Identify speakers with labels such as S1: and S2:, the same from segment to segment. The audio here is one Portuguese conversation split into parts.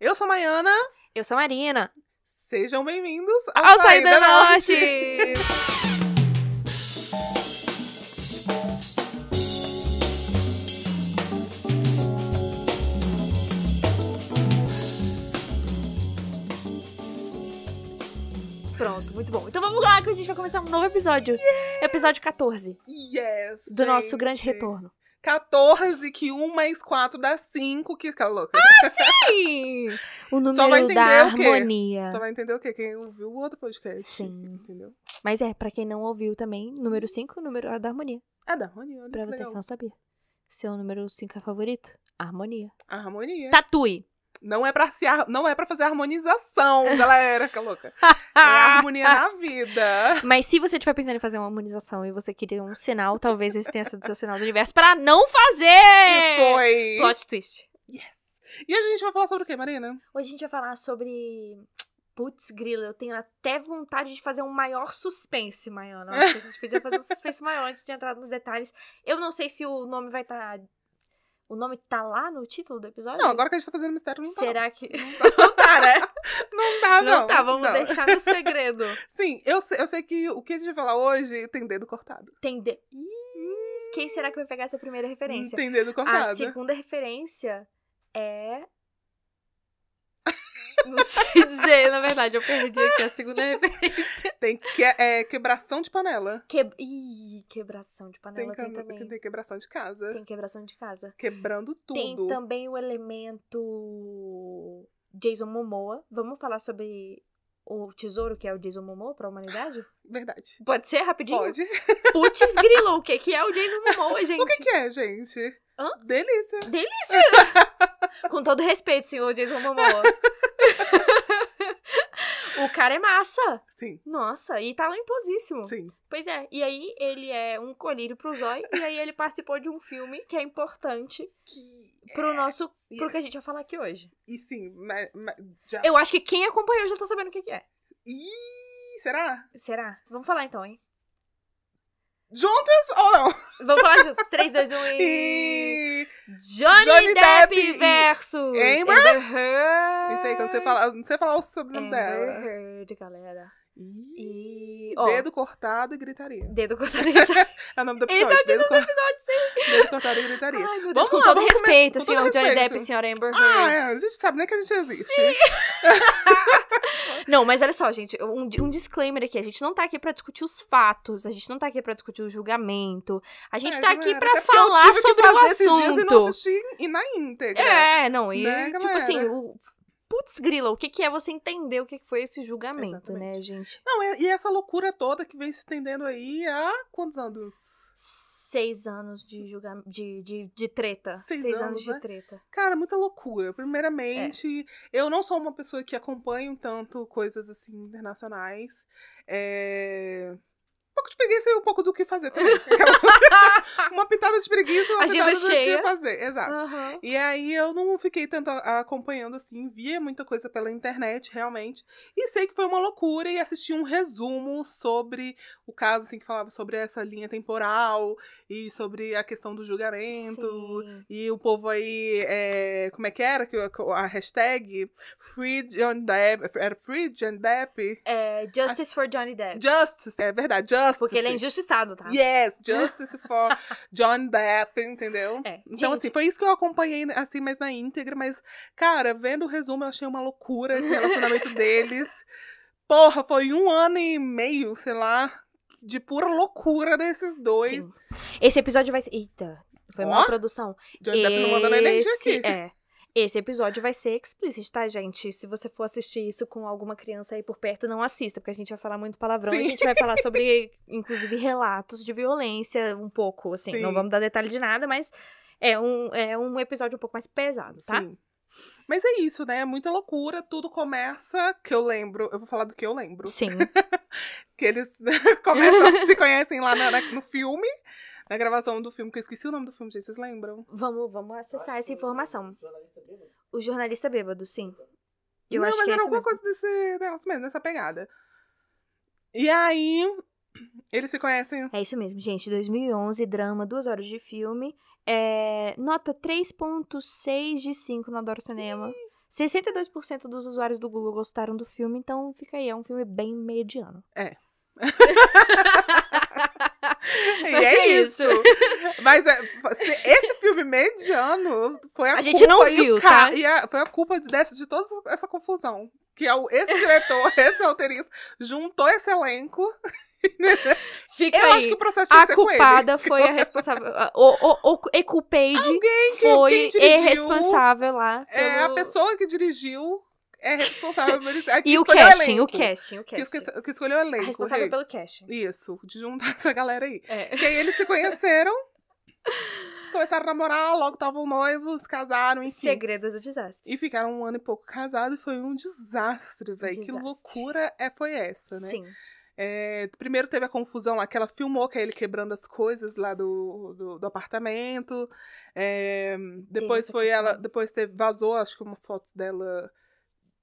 S1: Eu sou Maiana.
S2: Eu sou a Marina.
S1: Sejam bem-vindos ao,
S2: Ao Saída Norte! Pronto, muito bom. Então vamos lá que a gente vai começar um novo episódio. Episódio 14
S1: Yes!
S2: do nosso grande
S1: gente.
S2: retorno.
S1: 14, que 1 mais 4 dá 5, que fica louca.
S2: Sim! O
S1: Só vai
S2: número
S1: entender
S2: da
S1: o quê?
S2: harmonia.
S1: Só vai entender o quê? Quem ouviu o outro podcast.
S2: Sim.
S1: Entendeu?
S2: Mas é, pra quem não ouviu também, número 5, número da harmonia.
S1: Ah, da harmonia. olha
S2: Pra
S1: que
S2: você que
S1: legal.
S2: não sabia. Seu número 5 é favorito? Harmonia.
S1: A harmonia.
S2: Tatue!
S1: Não é pra se har- não é para fazer harmonização, galera, que louca. É harmonia na vida.
S2: Mas se você estiver pensando em fazer uma harmonização e você queria um sinal, talvez esse tenha sido seu sinal do universo pra não fazer!
S1: E foi.
S2: Plot twist.
S1: Yes. E a gente vai falar sobre o quê, Marina?
S2: Hoje a gente vai falar sobre. Putz, grila, eu tenho até vontade de fazer um maior suspense, Maiana. Acho que a gente podia fazer um suspense maior antes de entrar nos detalhes. Eu não sei se o nome vai estar. O nome tá lá no título do episódio?
S1: Não, agora que a gente tá fazendo mistério, não tá.
S2: Será que. Não tá, né?
S1: Não tá, não.
S2: Não tá, vamos
S1: Não.
S2: deixar no segredo.
S1: Sim, eu sei, eu sei que o que a gente vai falar hoje tem dedo cortado.
S2: Tem de... Ih, Quem será que vai pegar essa primeira referência?
S1: Tem dedo
S2: A
S1: cortado.
S2: segunda referência é. Não sei dizer, na verdade, eu perdi aqui a segunda referência.
S1: Tem que, é, quebração de panela.
S2: Que... Ih, quebração de
S1: Tem,
S2: panela tem,
S1: cam-
S2: também.
S1: tem quebração de casa.
S2: Tem quebração de casa.
S1: Quebrando
S2: Tem
S1: tudo.
S2: também o elemento Jason Momoa. Vamos falar sobre o tesouro que é o Jason Momoa pra humanidade?
S1: Verdade.
S2: Pode ser rapidinho?
S1: Pode.
S2: Putz, grilo, o que que é o Jason Momoa, gente?
S1: O que, que é, gente?
S2: Hã?
S1: Delícia.
S2: Delícia! Com todo respeito, senhor Jason Momoa. o cara é massa.
S1: Sim,
S2: Nossa, e talentosíssimo.
S1: sim.
S2: Pois é, e aí ele é um colírio pro Zói, e aí ele participou de um filme que é importante
S1: Que...
S2: pro nosso.
S1: e-
S2: pro que a gente vai falar aqui hoje.
S1: E sim, mas, mas já.
S2: Eu acho que quem acompanhou já tá sabendo o que, que é.
S1: Ih, será?
S2: Será? Vamos falar então, hein?
S1: Juntas ou não?
S2: Vamos falar juntos. 3, 2, 1 e. Johnny,
S1: Johnny
S2: Depp,
S1: Depp
S2: versus
S1: Amber?
S2: Heard.
S1: Isso aí, quando você fala. Não sei falar o sobrenome
S2: Amber
S1: dela.
S2: Heard, galera. E. Ó,
S1: Dedo cortado e gritaria.
S2: dedo cortado.
S1: É o nome do
S2: Esse
S1: episódio.
S2: é o título do episódio, sim.
S1: dedo cortado e gritaria.
S2: Ai, meu Deus,
S1: Vamos
S2: com
S1: lá,
S2: todo
S1: vamos
S2: respeito,
S1: com todo
S2: senhor Johnny
S1: respeito.
S2: Depp e senhora Amber
S1: Ah,
S2: Heard.
S1: é, a gente sabe nem que a gente existe.
S2: Não, mas olha só, gente, um, um disclaimer aqui. A gente não tá aqui pra discutir os fatos, a gente não tá aqui pra discutir o julgamento. A gente
S1: É,
S2: tá
S1: galera,
S2: aqui pra
S1: até porque eu
S2: falar
S1: tive que
S2: sobre
S1: fazer
S2: o
S1: esses dias E não
S2: assunto.
S1: e na íntegra.
S2: É, não, e
S1: Né,
S2: tipo
S1: galera?
S2: assim, o. Putz, grila, o que, que é você entender o que que foi esse julgamento, né,
S1: Exatamente.
S2: gente?
S1: Não, e e essa loucura toda que vem se estendendo aí há quantos anos?
S2: Seis anos de julgamento. De, de, de treta.
S1: Seis
S2: Seis,
S1: anos,
S2: anos, de
S1: né?
S2: treta.
S1: Cara, muita loucura. Primeiramente,
S2: É.
S1: eu não sou uma pessoa que acompanha tanto coisas assim internacionais. É... Um pouco de preguiça e um pouco do que fazer também. uma pitada de preguiça e uma
S2: Agenda
S1: pitada do
S2: cheia.
S1: que fazer. Exato.
S2: Aham.
S1: E aí eu não fiquei tanto acompanhando assim, via muita coisa pela internet, realmente. E sei que foi uma loucura e assisti um resumo sobre o caso, assim, que falava sobre essa linha temporal e sobre a questão do julgamento.
S2: Sim.
S1: E o povo aí, é, como é que era? A hashtag Free John Depp, era Free John Depp?
S2: É, Justice for Johnny Depp.
S1: Justice, é verdade, Justice.
S2: Porque ele é injustiçado, tá?
S1: Yes, Justice for John Depp, entendeu?
S2: É.
S1: Então,
S2: Gente,
S1: assim, foi isso que eu acompanhei, assim, mais na íntegra, mas, cara, vendo o resumo, eu achei uma loucura esse relacionamento deles. Porra, foi um ano e meio, sei lá, de pura loucura desses dois.
S2: Sim. Esse episódio vai ser. Eita, foi uma produção.
S1: Johnny Depp não energia
S2: Esse-
S1: aqui.
S2: É. Esse episódio vai ser explícito, tá, gente? Se você for assistir isso com alguma criança aí por perto, não assista, porque a gente vai falar muito palavrão.
S1: Sim.
S2: A gente vai falar sobre, inclusive, relatos de violência, um pouco, assim.
S1: Sim.
S2: Não vamos dar detalhe de nada, mas é um, é um episódio um pouco mais pesado, tá?
S1: Sim. Mas é isso, né? Muita loucura. Tudo começa, que eu lembro, eu vou falar do que eu lembro.
S2: Sim.
S1: Que eles começam, se conhecem lá na- no filme, na gravação do filme, que eu esqueci o nome do filme, gente, vocês lembram?
S2: Vamos, vamos acessar essa informação. O jornalista bêbado, sim. Eu
S1: não,
S2: acho
S1: mas
S2: que é
S1: era alguma
S2: mesmo.
S1: coisa desse negócio mesmo, dessa pegada. E aí, eles se conhecem.
S2: É isso mesmo, gente. 2011, drama, duas horas de filme. É, nota 3.6 de 5 no Adoro Cinema. 62% dos usuários do Google gostaram do filme, então fica aí, é um filme bem mediano.
S1: E
S2: Mas
S1: é,
S2: é
S1: isso. Mas é, se- esse filme mediano foi a,
S2: A gente não
S1: e
S2: viu, tá?
S1: E a- foi a culpa dessa, de toda essa confusão. Que é o, esse diretor, esse roteirista, juntou esse elenco.
S2: Fica
S1: Eu
S2: aí.
S1: acho que o processo tinha
S2: A
S1: que ser com ele.
S2: culpada foi a responsável. O, o, o Eculpade
S1: que-
S2: foi
S1: quem dirigiu
S2: irresponsável lá.
S1: É, a
S2: pelo-
S1: pessoa que dirigiu é responsável por isso. É que
S2: E o casting, o casting, o
S1: Que,
S2: casting.
S1: esque- que escolheu o elenco.
S2: responsável
S1: rei.
S2: pelo casting.
S1: Isso, de juntar essa galera aí.
S2: É.
S1: Que aí eles se conheceram, começaram a namorar, logo estavam noivos, casaram, enfim.
S2: Segredo do desastre.
S1: E ficaram um ano e pouco casados e foi um desastre, velho. Que loucura é, foi essa, né?
S2: Sim.
S1: É, primeiro teve a confusão lá, que ela filmou, que é ele quebrando as coisas lá do, do, do apartamento. É, depois
S2: essa
S1: foi
S2: questão.
S1: ela. Depois teve, vazou, acho que umas fotos dela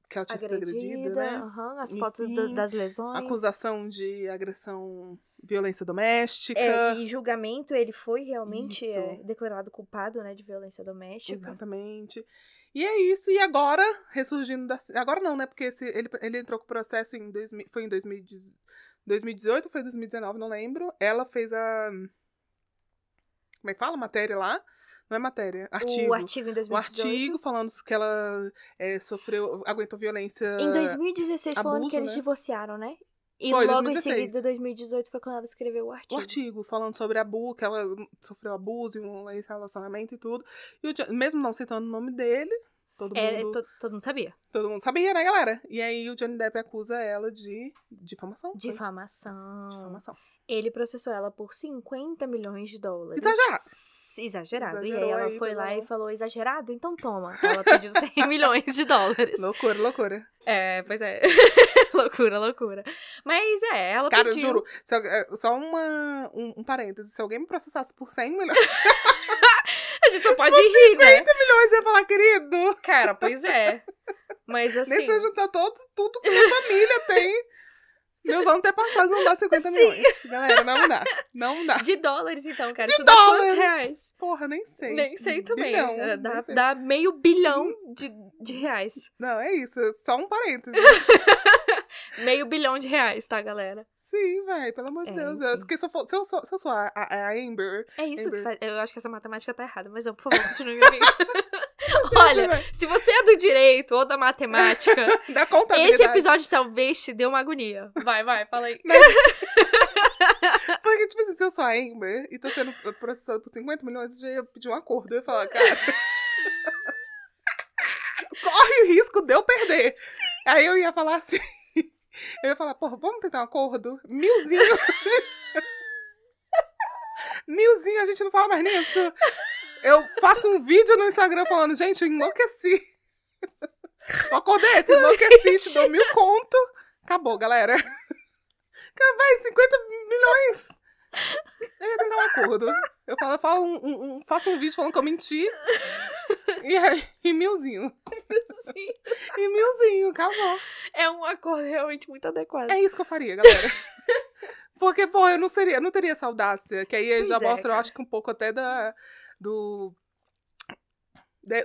S1: que ela tinha sido agredida,
S2: Agredida,
S1: né?
S2: aham, as fotos
S1: Enfim,
S2: do- das lesões.
S1: Acusação de agressão, violência doméstica.
S2: É, e julgamento, ele foi realmente é, declarado culpado, né, de violência doméstica.
S1: Exatamente. E é isso, e agora, ressurgindo da. Agora não, né? Porque esse, ele, ele entrou com o processo em 2000, foi em 2010 2018 ou foi 2019, não lembro. Ela fez a. Como é que fala? Matéria lá? Não é matéria, artigo.
S2: O artigo em
S1: O
S2: 2018.
S1: artigo falando que ela é, sofreu, aguentou violência.
S2: Em 2016 falando
S1: abuso,
S2: que eles
S1: né?
S2: divorciaram, né? E
S1: Foi,
S2: logo
S1: 2016.
S2: em seguida, 2018, foi quando ela escreveu o
S1: O
S2: artigo.
S1: artigo falando sobre abuso, que ela sofreu abuso em um relacionamento e tudo. E o mesmo não citando o nome dele, todo
S2: É,
S1: mundo.
S2: to- todo mundo sabia.
S1: Todo mundo sabia, né, galera? E aí o Johnny Depp acusa ela de difamação. foi?
S2: Difamação. Ele processou ela por 50 milhões de dólares.
S1: Exagerado.
S2: Exagerado. e
S1: Exagerou
S2: aí ela foi
S1: pegou
S2: lá e falou: exagerado? Então toma. Ela pediu 100 milhões de dólares.
S1: Loucura, loucura.
S2: É, pois é. loucura, loucura. Mas é, ela
S1: Cara,
S2: pediu.
S1: juro, se eu- é, só uma, um, um parêntese. Se alguém me processasse por 100 milhões,
S2: A gente só pode rir, né?
S1: milhões, eu ia falar, querido,
S2: Cara, pois é. Mas
S1: nem
S2: assim.
S1: se eu juntar todos, tudo que minha família tem. Meus antepassados não dá 50 milhões. Galera, não dá. Não dá.
S2: De dólares, então, cara.
S1: De
S2: Isso dá quantos
S1: dólares.
S2: reais?
S1: Porra, nem sei.
S2: Nem sei também.
S1: Bilhão,
S2: É, dá,
S1: sei.
S2: dá meio bilhão de, de reais.
S1: Não, é isso. Só um parêntese.
S2: Meio bilhão de reais, tá, galera?
S1: Sim, vai, pelo amor de
S2: É,
S1: Deus. Eu, porque se, eu for- se eu sou, se eu sou a, a- a Amber,
S2: É isso que
S1: Amber.
S2: faz. Eu acho que essa matemática tá errada, mas eu, por favor, continue comigo. Olha, se você é do direito ou da matemática,
S1: da
S2: esse episódio talvez te dê uma agonia. Vai, vai, fala aí.
S1: Porque, tipo assim, se eu sou a Amber e tô sendo processada por 50 milhões, eu já ia pedir um acordo. Eu ia falar, cara. corre o risco de eu perder. Aí eu ia falar assim. Eu ia falar, porra, vamos tentar um acordo? Milzinho. Milzinho, a gente não fala mais nisso. Eu faço um vídeo no Instagram falando, gente, eu enlouqueci. O acordo é esse, enlouqueci, te dou mil conto. Acabou, galera. Vai, 50 milhões. Eu ia tentar um acordo. Eu falo, eu falo um, um- um- faço um vídeo falando que eu menti. E, aí, e milzinho.
S2: Sim.
S1: E milzinho, acabou.
S2: É um acordo realmente muito adequado.
S1: É isso que eu faria, galera. Porque, pô, eu não seria, eu não teria essa audácia. Que aí
S2: Pois
S1: já
S2: é,
S1: mostra, eu
S2: cara.
S1: acho que um pouco até da. Do.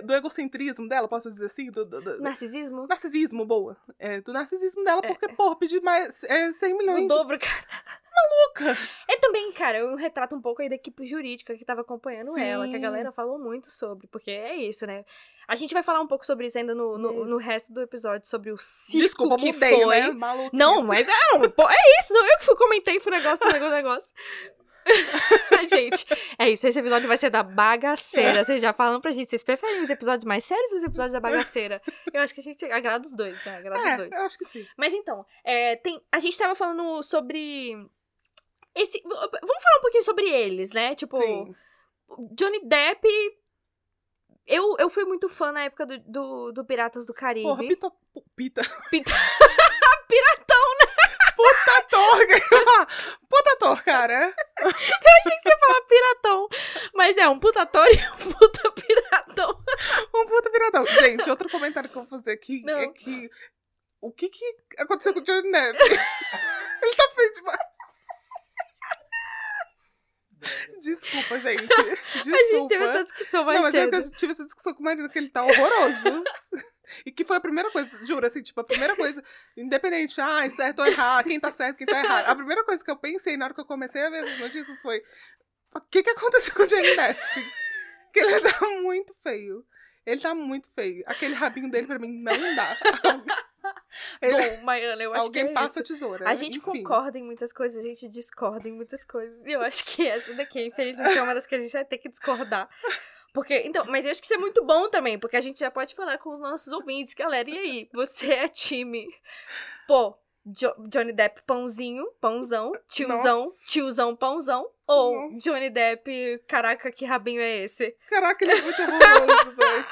S1: do egocentrismo dela, posso dizer assim? Do, do- do-
S2: Narcisismo?
S1: narcisismo, boa. É, do narcisismo dela,
S2: É,
S1: porque, porra, pedir mais é, 100 milhões.
S2: O dobro, cara.
S1: Maluca.
S2: É também, cara, um retrato um pouco aí da equipe jurídica que tava acompanhando ela, que a
S1: Sim.
S2: galera falou muito sobre, porque é isso, né? A gente vai falar um pouco sobre isso ainda no, no, no resto do episódio, sobre o circo
S1: Desculpa,
S2: que
S1: mudei,
S2: foi.
S1: né?
S2: Não, mas é, é isso, não eu que fui comentei pro negócio, negócio, negócio. gente, é isso, esse episódio vai ser da bagaceira. Vocês já falam pra gente, vocês preferem os episódios mais sérios ou os episódios da bagaceira? Eu acho que a gente agrada os dois, né? Agrada os
S1: É,
S2: dois.
S1: eu acho que sim.
S2: Mas então, é, tem, a gente tava falando sobre. Esse, vamos falar um pouquinho sobre eles, né? Tipo,
S1: sim.
S2: Johnny Depp. Eu, eu fui muito fã na época do, do, do Piratas do Caribe.
S1: Porra, pita. Pita.
S2: Pita-
S1: Piratão, né? Putator. Putator, cara.
S2: Achei que você ia falar piratão. Mas é um puta ator e um puta piratão.
S1: Um puta piratão. Gente, outro comentário que eu vou fazer aqui
S2: Não.
S1: é que. O que que aconteceu com o Johnny Depp? Ele tá feio demais. Desculpa, gente. Desculpa.
S2: A gente teve essa discussão mais
S1: Não, mas é
S2: cedo.
S1: que eu tive essa discussão com o marido, que ele tá horroroso. E que foi a primeira coisa, juro, assim, tipo, a primeira coisa, independente, ah, certo ou errado, quem tá certo, quem tá errado. A primeira coisa que eu pensei na hora que eu comecei a ver as notícias foi: o que que aconteceu com o Johnny Depp? que ele tá muito feio. Ele tá muito feio. Aquele rabinho dele pra mim não dá.
S2: Ele... Bom, Maiana, eu acho
S1: Alguém
S2: que é
S1: passa
S2: isso.
S1: tesoura.
S2: A gente
S1: Enfim.
S2: concorda em muitas coisas, a gente discorda em muitas coisas. E eu acho que essa daqui, infelizmente, é uma das que a gente vai ter que discordar. Porque, então, mas eu acho que isso é muito bom também, porque a gente já pode falar com os nossos ouvintes, galera. E aí, você é time, pô, Jo- Johnny Depp pãozinho, pãozão, tiozão,
S1: Nossa.
S2: tiozão, pãozão, ou
S1: Nossa.
S2: Johnny Depp, caraca, que rabinho é esse?
S1: Caraca, ele é muito horroroso, velho.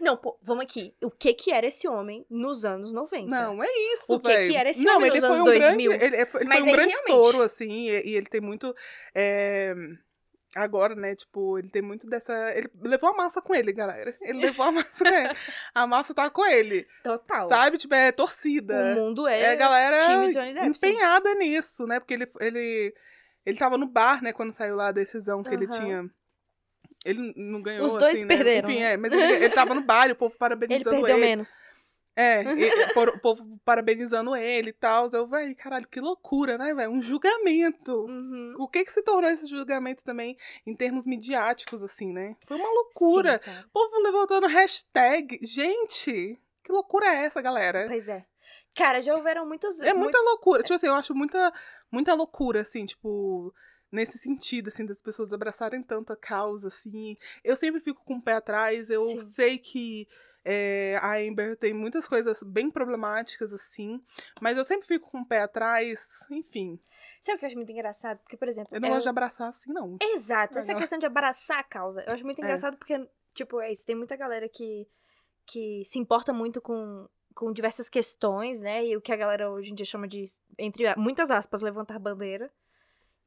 S2: Não, pô, vamos aqui. O que que era esse homem nos anos 90?
S1: Não, é isso,
S2: O que que era esse
S1: Não,
S2: homem nos anos
S1: um
S2: 2000?
S1: grande, ele, ele foi ele
S2: Mas
S1: foi um
S2: aí,
S1: grande
S2: realmente-
S1: estouro, assim, e, e ele tem muito, é, agora, né, tipo, ele tem muito dessa, ele levou a massa com ele, galera. Ele levou a massa com ele. A massa tá com ele,
S2: Total.
S1: sabe? Tipo, é torcida.
S2: O mundo é,
S1: É a galera
S2: time Johnny Depp, sim.
S1: empenhada nisso, né? Porque ele, ele, ele tava no bar, né, quando saiu lá a decisão que ele
S2: Aham.
S1: tinha. Ele não ganhou.
S2: Os dois
S1: assim, né?
S2: perderam,
S1: Enfim,
S2: né?
S1: é, mas ele, ele tava no bar e o povo
S2: Ele
S1: parabenizando
S2: perdeu
S1: ele.
S2: menos.
S1: É, e- por- o povo parabenizando ele e tal. Eu, velho, caralho, que loucura, né, velho? Um julgamento.
S2: Uhum.
S1: O que que se tornou esse julgamento também em termos midiáticos, assim, né? Foi uma loucura.
S2: Sim.
S1: O povo levantando hashtag. Gente, que loucura é essa, galera?
S2: Pois é. Cara, já houveram muitos.
S1: É muita
S2: muito-
S1: loucura. Tipo assim, eu acho muita, muita loucura, assim, tipo, nesse sentido, assim, das pessoas abraçarem tanta causa, assim. Eu sempre fico com o pé atrás. Eu
S2: Sim.
S1: sei que é, a Amber tem muitas coisas bem problemáticas, assim. Mas eu sempre fico com o pé atrás. Enfim.
S2: Sabe o que eu acho muito engraçado? Porque, por exemplo.
S1: Eu não
S2: é
S1: gosto de abraçar assim, não.
S2: Exato, essa questão de abraçar a causa. Eu acho muito
S1: É.
S2: engraçado porque, tipo, é isso. Tem muita galera que, que se importa muito com, com diversas questões, né? E o que a galera hoje em dia chama de, entre muitas aspas, levantar bandeira.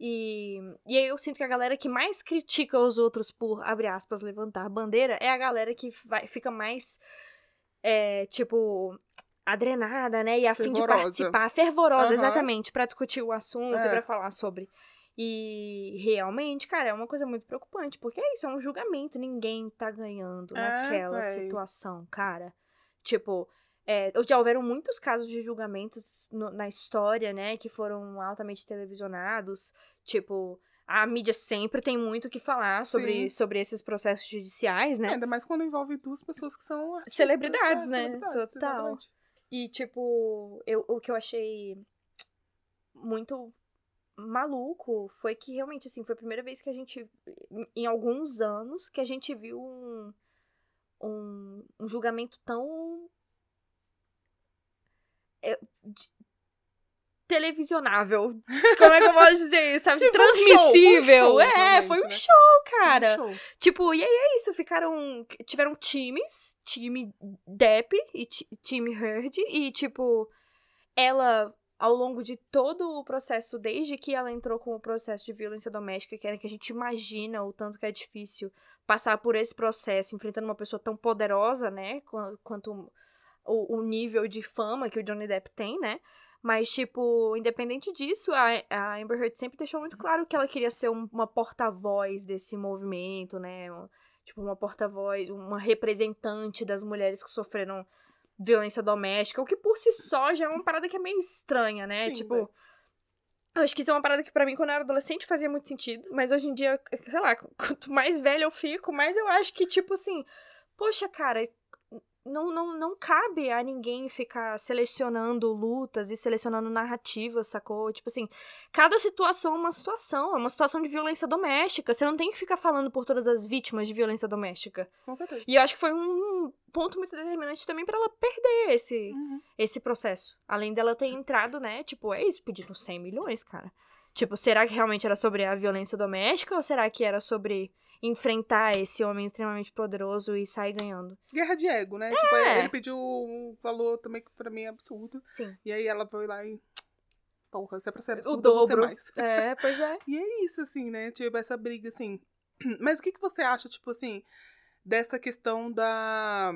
S2: E, e aí eu sinto que a galera que mais critica os outros por, abre aspas, levantar bandeira é a galera que vai, fica mais, é, tipo, adrenada, né? E a fim de participar, fervorosa,
S1: Aham.
S2: exatamente, pra discutir o assunto
S1: É.
S2: pra falar sobre. E realmente, cara, é uma coisa muito preocupante, porque é isso, é um julgamento, ninguém tá ganhando
S1: É,
S2: naquela
S1: véi.
S2: situação, cara. Tipo, é, já houveram muitos casos de julgamentos no- na história, né, que foram altamente televisionados. Tipo, a mídia sempre tem muito o que falar sobre,
S1: Sim.
S2: sobre esses processos judiciais, né?
S1: Ainda mais quando envolve duas pessoas que são
S2: Celebridades,
S1: é,
S2: né?
S1: celebridades,
S2: Total.
S1: exatamente.
S2: E, tipo, eu, o que eu achei muito maluco foi que realmente, assim, foi a primeira vez que a gente, em- em alguns anos, que a gente viu um, um, um julgamento tão. É, de- televisionável. Como é que eu posso dizer isso? Sabe?
S1: Tipo, foi um show, um
S2: Transmissível.
S1: show,
S2: é, foi um
S1: né?
S2: show, cara.
S1: Um show.
S2: Tipo, e aí é isso, ficaram. Tiveram times, time Depp e ti- time Heard, e tipo, ela, ao longo de todo o processo, desde que ela entrou com o processo de violência doméstica, que era que a gente imagina o tanto que é difícil passar por esse processo, enfrentando uma pessoa tão poderosa, né? qu- Quanto o, o nível de fama que o Johnny Depp tem, né? Mas, tipo, independente disso, a, a Amber Heard sempre deixou muito claro que ela queria ser um- uma porta-voz desse movimento, né? Um- tipo, uma porta-voz, uma representante das mulheres que sofreram violência doméstica, o que por si só já é uma parada que é meio estranha, né?
S1: Sim,
S2: tipo,
S1: velho.
S2: eu acho que isso é uma parada que pra mim, quando eu era adolescente, fazia muito sentido, mas hoje em dia, sei lá, quanto mais velha eu fico, mais eu acho que, tipo assim, poxa, cara, não, não, não cabe a ninguém ficar selecionando lutas e selecionando narrativas, sacou? Tipo assim, cada situação é uma situação, é uma situação de violência doméstica. Você não tem que ficar falando por todas as vítimas de violência doméstica.
S1: Com certeza.
S2: E eu acho que foi um ponto muito determinante também pra ela perder esse,
S1: Uhum.
S2: esse processo. Além dela ter entrado, né? Tipo, é isso, pedindo 100 milhões, cara. Tipo, será que realmente era sobre a violência doméstica ou será que era sobre enfrentar esse homem extremamente poderoso e sair ganhando?
S1: Guerra de ego, né? Tipo,
S2: É.
S1: ele pediu um valor também que pra mim é absurdo.
S2: Sim.
S1: E aí ela foi lá e. Porra, se é pra ser
S2: O
S1: absurdo, ser
S2: dobro.
S1: mais.
S2: É, pois é.
S1: E é isso, assim, né? Tipo, essa briga, assim. Mas o que, que você acha, tipo assim, dessa questão da.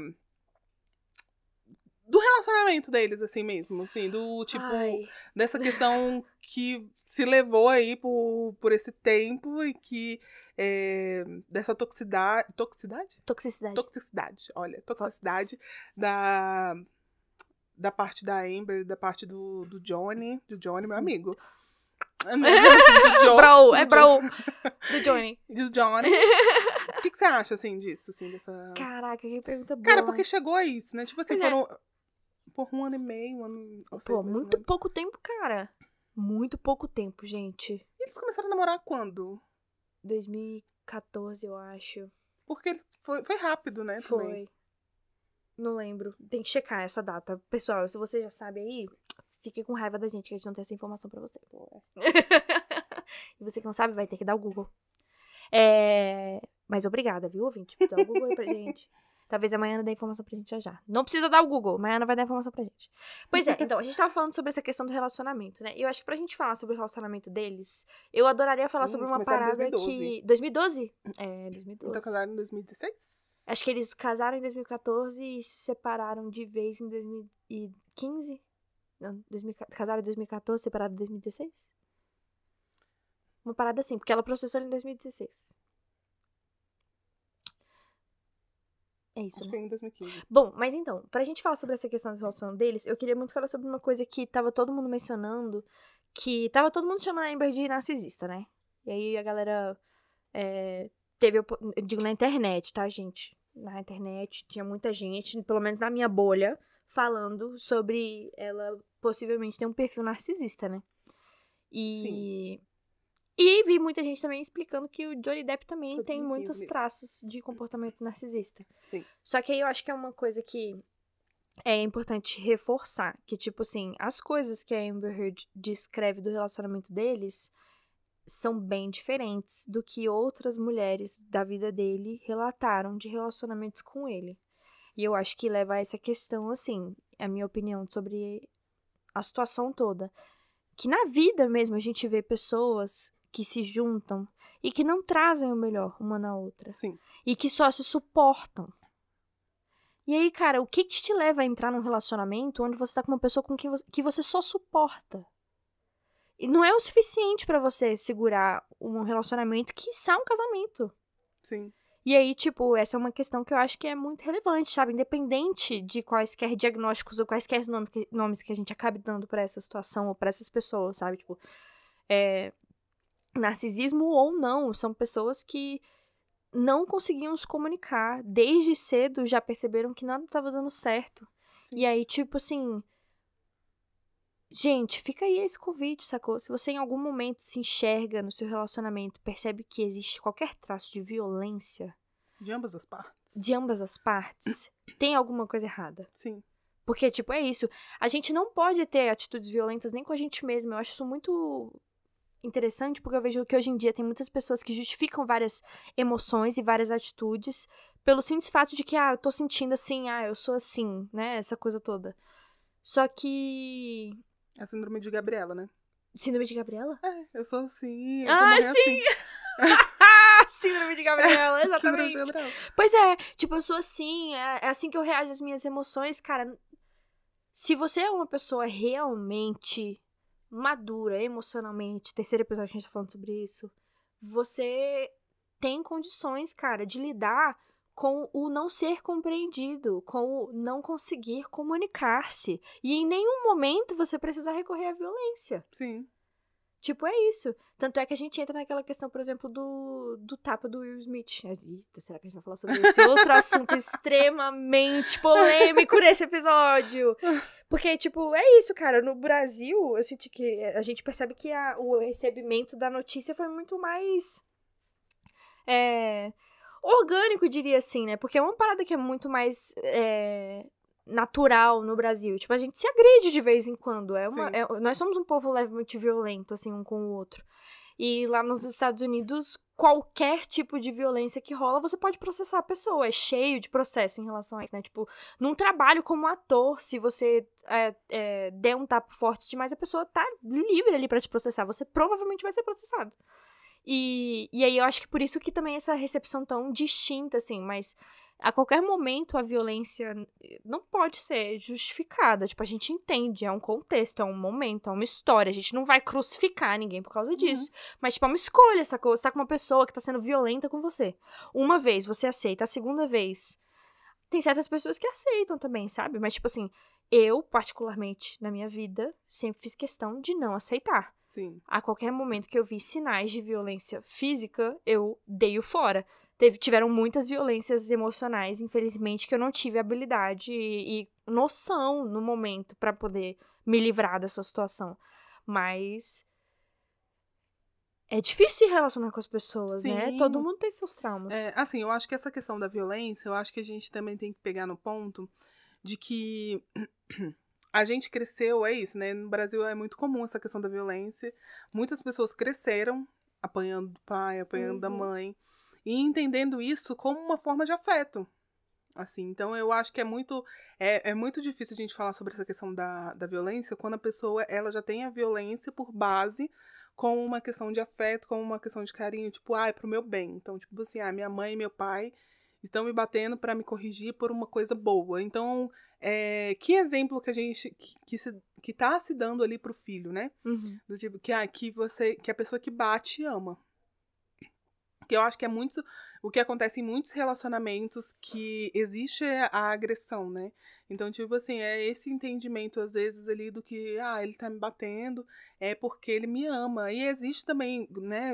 S1: Do relacionamento deles, assim mesmo, assim, do tipo,
S2: Ai.
S1: dessa questão que se levou aí por, por esse tempo e que é, dessa toxicidade, toxicidade?
S2: Toxicidade.
S1: Toxicidade, olha, toxicidade da da parte da Amber, da parte do, do Johnny, do Johnny, meu amigo. do Joe,
S2: bro, é bro. Do Johnny.
S1: Do Johnny. O que, que você acha, assim, disso, assim, dessa...
S2: Caraca, que pergunta boa.
S1: Cara, porque chegou a isso, né? Tipo assim,
S2: Pois é.
S1: Por um ano e meio, um ano...
S2: Pô,
S1: meses,
S2: muito
S1: né?
S2: pouco tempo, cara. Muito pouco tempo, gente.
S1: E eles começaram a namorar quando?
S2: 2014, eu acho.
S1: Porque eles, foi, foi rápido, né? também.
S2: Foi. Não lembro. Tem que checar essa data. Pessoal, se você já sabe aí, fique com raiva da gente, que a gente não tem essa informação pra você. e você que não sabe, vai ter que dar o Google. É... Mas obrigada, viu, ouvinte? Dá o Google aí pra gente. Talvez amanhã Ana dê informação pra gente já já. Não precisa dar o Google, amanhã Ana vai dar informação pra gente. Pois é, então, a gente tava falando sobre essa questão do relacionamento, né? E eu acho que pra gente falar sobre o relacionamento deles, eu adoraria falar
S1: Hum,
S2: sobre uma parada
S1: 2012.
S2: que. 2012? É, 2012.
S1: Então casaram em 2016?
S2: Acho que eles casaram em 2014 e se separaram de vez em 2015. Não, 2000, casaram em 2014, separaram em 2016? Uma parada assim, porque ela processou ele em 2016. É isso,
S1: Acho que foi em 2015.
S2: Bom, mas então, pra gente falar sobre essa questão da relação deles, eu queria muito falar sobre uma coisa que tava todo mundo mencionando, que tava todo mundo chamando a Amber de narcisista, né? E aí a galera é, teve, eu digo na internet, tá, gente? Na internet tinha muita gente, pelo menos na minha bolha, falando sobre ela possivelmente ter um perfil narcisista, né? E... E vi muita gente também explicando que o Johnny Depp também tem
S1: 2015
S2: muitos
S1: mesmo.
S2: traços de comportamento narcisista.
S1: Sim.
S2: Só que aí eu acho que é uma coisa que é importante reforçar, que tipo assim, as coisas que a Amber Heard descreve do relacionamento deles são bem diferentes do que outras mulheres da vida dele relataram de relacionamentos com ele. E eu acho que leva a essa questão assim, a minha opinião sobre a situação toda, que na vida mesmo a gente vê pessoas que se juntam e que não trazem o melhor uma na outra
S1: Sim.
S2: e que só se suportam. E aí, cara, o que, que te leva a entrar num relacionamento onde você tá com uma pessoa com quem você, que você só suporta? E não é o suficiente pra você segurar um relacionamento que um casamento.
S1: Sim.
S2: E aí, tipo, essa é uma questão que eu acho que é muito relevante, sabe? Independente de quaisquer diagnósticos ou quaisquer nomes que, nomes que a gente acabe dando pra essa situação ou pra essas pessoas, sabe? Tipo, é, narcisismo ou não, são pessoas que não conseguiam se comunicar. Desde cedo já perceberam que nada tava dando certo.
S1: Sim.
S2: E aí, tipo assim. Gente, fica aí esse convite, sacou? Se você em algum momento se enxerga no seu relacionamento, percebe que existe qualquer traço de violência
S1: De ambas as partes.
S2: de ambas as partes, tem alguma coisa errada.
S1: Sim.
S2: Porque, tipo, é isso. A gente não pode ter atitudes violentas nem com a gente mesma. Eu acho isso muito interessante, porque eu vejo que hoje em dia tem muitas pessoas que justificam várias emoções e várias atitudes pelo simples fato de que, ah, eu tô sentindo assim, ah, eu sou assim, né? Essa coisa toda. Só que.
S1: A síndrome de Gabriela, né?
S2: Síndrome de Gabriela?
S1: É, eu sou assim. Eu
S2: Ah,
S1: é
S2: sim!
S1: Assim.
S2: Síndrome de Gabriela,
S1: Síndrome
S2: exatamente.
S1: de Gabriela.
S2: Pois é, tipo, eu sou assim, é, é assim que eu reajo às minhas emoções, cara. Se você é uma pessoa realmente madura emocionalmente, terceiro episódio a gente tá falando sobre isso, você tem condições, cara, de lidar com o não ser compreendido, com o não conseguir comunicar-se. E em nenhum momento você precisa recorrer à violência.
S1: Sim.
S2: Tipo, é isso. Tanto é que a gente entra naquela questão, por exemplo, do, do tapa do Will Smith. Eita, será que a gente vai falar sobre esse outro assunto extremamente polêmico nesse episódio? Porque, tipo, é isso, cara. No Brasil, eu senti que a gente percebe que a- o recebimento da notícia foi muito mais. É, orgânico, diria assim, né? Porque é uma parada que é muito mais. é, natural no Brasil. Tipo, a gente se agride de vez em quando. É uma, é- nós somos um povo levemente violento, assim, um com o outro. E lá nos Estados Unidos, qualquer tipo de violência que rola, você pode processar a pessoa. É cheio de processo em relação a isso, né? Tipo, num trabalho como ator, se você é, é, der um tapa forte demais, a pessoa tá livre ali pra te processar. Você provavelmente vai ser processado. E, e aí eu acho que por isso que também essa recepção tão distinta, assim, mas a qualquer momento a violência não pode ser justificada. Tipo, a gente entende, é um contexto, é um momento, é uma história. A gente não vai crucificar ninguém por causa disso. Uhum. Mas, tipo, é uma escolha, sacou? Você tá com uma pessoa que tá sendo violenta com você. Uma vez você aceita, a segunda vez. Tem certas pessoas que aceitam também, sabe? Mas, tipo assim, eu, particularmente, na minha vida, sempre fiz questão de não aceitar.
S1: Sim.
S2: A qualquer momento que eu vi sinais de violência física, eu dei o fora teve, tiveram muitas violências emocionais, infelizmente, que eu não tive habilidade e, e noção no momento para poder me livrar dessa situação. Mas é difícil se relacionar com as pessoas, né? Sim. né? Todo mundo tem seus traumas.
S1: É, assim, eu acho que essa questão da violência, eu acho que a gente também tem que pegar no ponto de que a gente cresceu, é isso, né? No Brasil é muito comum essa questão da violência. Muitas pessoas cresceram apanhando do pai, apanhando uhum. da mãe e entendendo isso como uma forma de afeto. Assim, então eu acho que é muito é, é muito difícil a gente falar sobre essa questão da, da violência quando a pessoa ela já tem a violência por base como uma questão de afeto, como uma questão de carinho, tipo, ah, é pro meu bem. Então, tipo assim, ah, minha mãe e meu pai estão me batendo para me corrigir por uma coisa boa. Então, é, que exemplo que a gente que, que, se, que tá se dando ali pro filho, né?
S2: Uhum.
S1: Do tipo que ah, que você que a pessoa que bate ama. Que eu acho que é muito o que acontece em muitos relacionamentos que existe a agressão, né? Então, tipo assim, é esse entendimento, às vezes, ali do que, ah, ele tá me batendo, é porque ele me ama. E existe também, né?